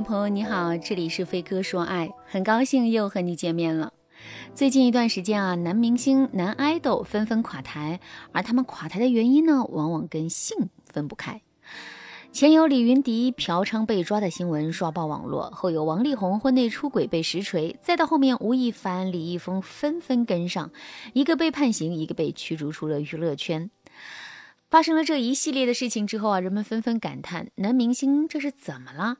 朋友你好，这里是飞哥说爱，很高兴又和你见面了。最近一段时间啊，男明星、男爱豆纷纷垮台，而他们垮台的原因呢，往往跟性分不开。前有李云迪嫖娼被抓的新闻刷爆网络，后有王力宏婚内出轨被实锤，再到后面吴亦凡、李易峰纷纷跟上，一个被判刑，一个被驱逐出了娱乐圈。发生了这一系列的事情之后啊，人们纷纷感叹：男明星这是怎么了？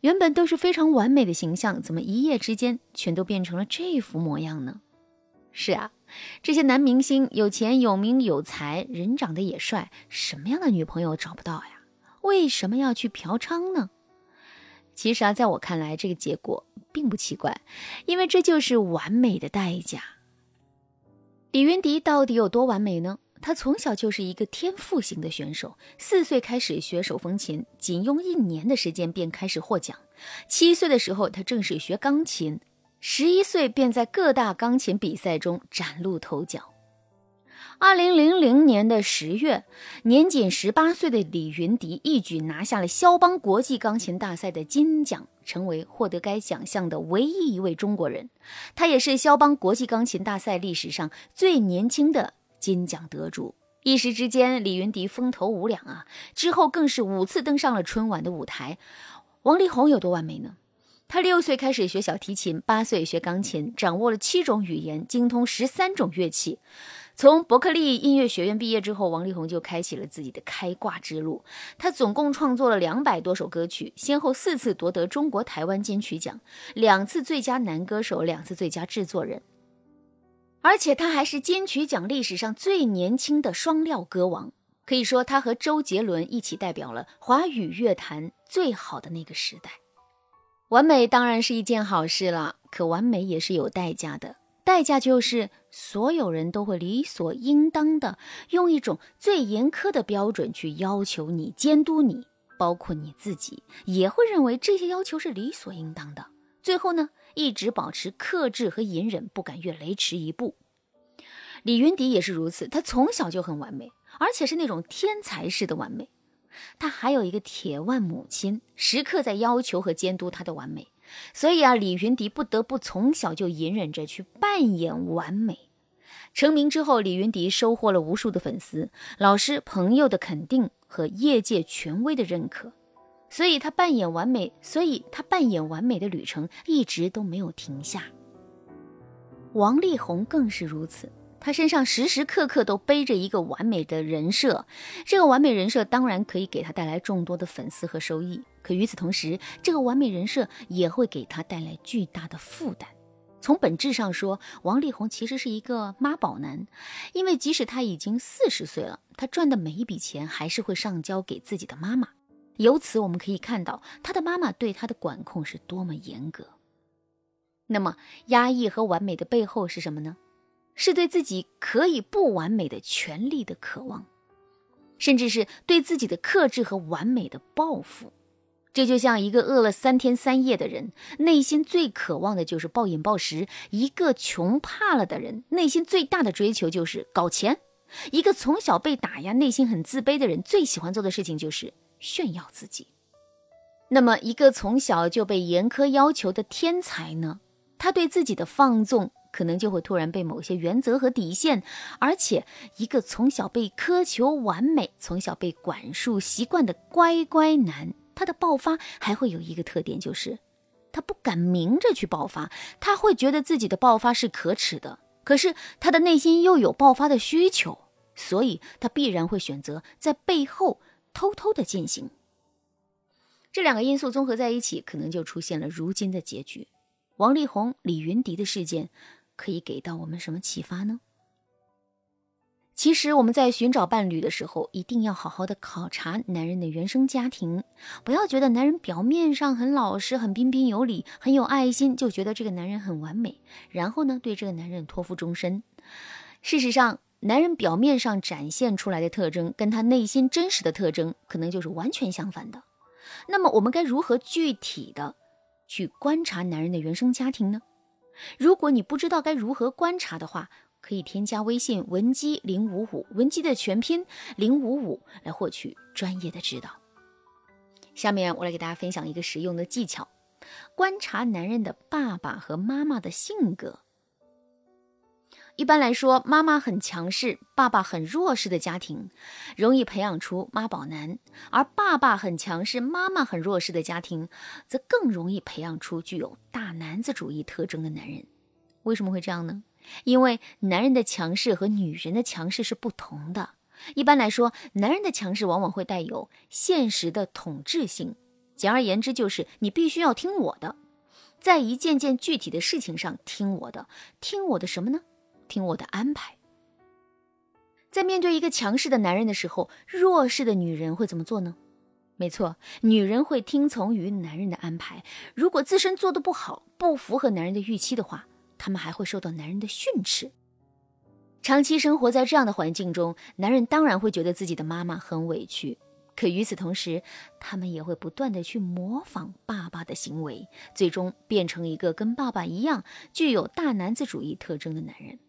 原本都是非常完美的形象，怎么一夜之间全都变成了这副模样呢？是啊，这些男明星有钱有名有才，人长得也帅，什么样的女朋友找不到呀？为什么要去嫖娼呢？其实啊，在我看来，这个结果并不奇怪，因为这就是完美的代价。李云迪到底有多完美呢？他从小就是一个天赋型的选手，四岁开始学手风琴，仅用一年的时间便开始获奖。七岁的时候，他正式学钢琴，十一岁便在各大钢琴比赛中崭露头角。二零零零年的十月，年仅十八岁的李云迪一举拿下了肖邦国际钢琴大赛的金奖，成为获得该奖项的唯一一位中国人。他也是肖邦国际钢琴大赛历史上最年轻的。金奖得主，一时之间，李云迪风头无两啊！之后更是五次登上了春晚的舞台。王力宏有多完美呢？他六岁开始学小提琴，八岁学钢琴，掌握了七种语言，精通十三种乐器。从伯克利音乐学院毕业之后，王力宏就开启了自己的开挂之路。他总共创作了两百多首歌曲，先后四次夺得中国台湾金曲奖，两次最佳男歌手，两次最佳制作人。而且他还是金曲奖历史上最年轻的双料歌王，可以说他和周杰伦一起代表了华语乐坛最好的那个时代。完美当然是一件好事了，可完美也是有代价的，代价就是所有人都会理所应当的用一种最严苛的标准去要求你、监督你，包括你自己也会认为这些要求是理所应当的。最后呢？一直保持克制和隐忍，不敢越雷池一步。李云迪也是如此，他从小就很完美，而且是那种天才式的完美。他还有一个铁腕母亲，时刻在要求和监督他的完美。所以啊，李云迪不得不从小就隐忍着去扮演完美。成名之后，李云迪收获了无数的粉丝、老师、朋友的肯定和业界权威的认可。所以他扮演完美，所以他扮演完美的旅程一直都没有停下。王力宏更是如此，他身上时时刻刻都背着一个完美的人设，这个完美人设当然可以给他带来众多的粉丝和收益，可与此同时，这个完美人设也会给他带来巨大的负担。从本质上说，王力宏其实是一个妈宝男，因为即使他已经四十岁了，他赚的每一笔钱还是会上交给自己的妈妈。由此我们可以看到，他的妈妈对他的管控是多么严格。那么，压抑和完美的背后是什么呢？是对自己可以不完美的权利的渴望，甚至是对自己的克制和完美的报复。这就像一个饿了三天三夜的人，内心最渴望的就是暴饮暴食；一个穷怕了的人，内心最大的追求就是搞钱；一个从小被打压、内心很自卑的人，最喜欢做的事情就是。炫耀自己。那么，一个从小就被严苛要求的天才呢？他对自己的放纵，可能就会突然被某些原则和底线。而且，一个从小被苛求完美、从小被管束习惯的乖乖男，他的爆发还会有一个特点，就是他不敢明着去爆发，他会觉得自己的爆发是可耻的。可是，他的内心又有爆发的需求，所以他必然会选择在背后。偷偷的进行，这两个因素综合在一起，可能就出现了如今的结局。王力宏、李云迪的事件，可以给到我们什么启发呢？其实我们在寻找伴侣的时候，一定要好好的考察男人的原生家庭，不要觉得男人表面上很老实、很彬彬有礼、很有爱心，就觉得这个男人很完美，然后呢，对这个男人托付终身。事实上，男人表面上展现出来的特征，跟他内心真实的特征，可能就是完全相反的。那么，我们该如何具体的去观察男人的原生家庭呢？如果你不知道该如何观察的话，可以添加微信文姬零五五，文姬的全拼零五五，来获取专业的指导。下面我来给大家分享一个实用的技巧：观察男人的爸爸和妈妈的性格。一般来说，妈妈很强势，爸爸很弱势的家庭，容易培养出妈宝男；而爸爸很强势，妈妈很弱势的家庭，则更容易培养出具有大男子主义特征的男人。为什么会这样呢？因为男人的强势和女人的强势是不同的。一般来说，男人的强势往往会带有现实的统治性，简而言之，就是你必须要听我的，在一件件具体的事情上听我的，听我的什么呢？听我的安排。在面对一个强势的男人的时候，弱势的女人会怎么做呢？没错，女人会听从于男人的安排。如果自身做的不好，不符合男人的预期的话，他们还会受到男人的训斥。长期生活在这样的环境中，男人当然会觉得自己的妈妈很委屈。可与此同时，他们也会不断的去模仿爸爸的行为，最终变成一个跟爸爸一样具有大男子主义特征的男人。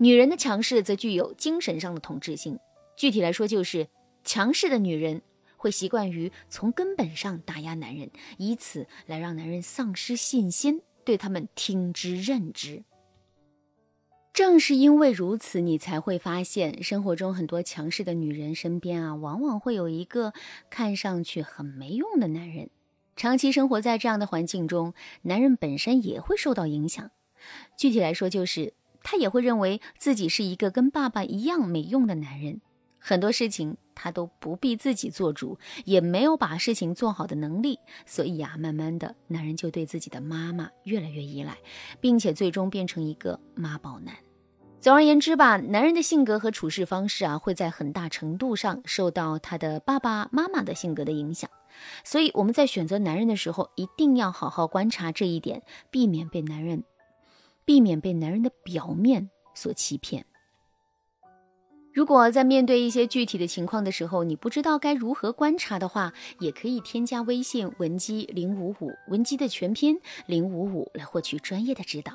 女人的强势则具有精神上的统治性，具体来说，就是强势的女人会习惯于从根本上打压男人，以此来让男人丧失信心，对他们听之任之。正是因为如此，你才会发现生活中很多强势的女人身边啊，往往会有一个看上去很没用的男人。长期生活在这样的环境中，男人本身也会受到影响。具体来说，就是。他也会认为自己是一个跟爸爸一样没用的男人，很多事情他都不必自己做主，也没有把事情做好的能力，所以呀，慢慢的，男人就对自己的妈妈越来越依赖，并且最终变成一个妈宝男。总而言之吧，男人的性格和处事方式啊，会在很大程度上受到他的爸爸妈妈的性格的影响，所以我们在选择男人的时候，一定要好好观察这一点，避免被男人。避免被男人的表面所欺骗。如果在面对一些具体的情况的时候，你不知道该如何观察的话，也可以添加微信文姬零五五，文姬的全拼零五五，来获取专业的指导。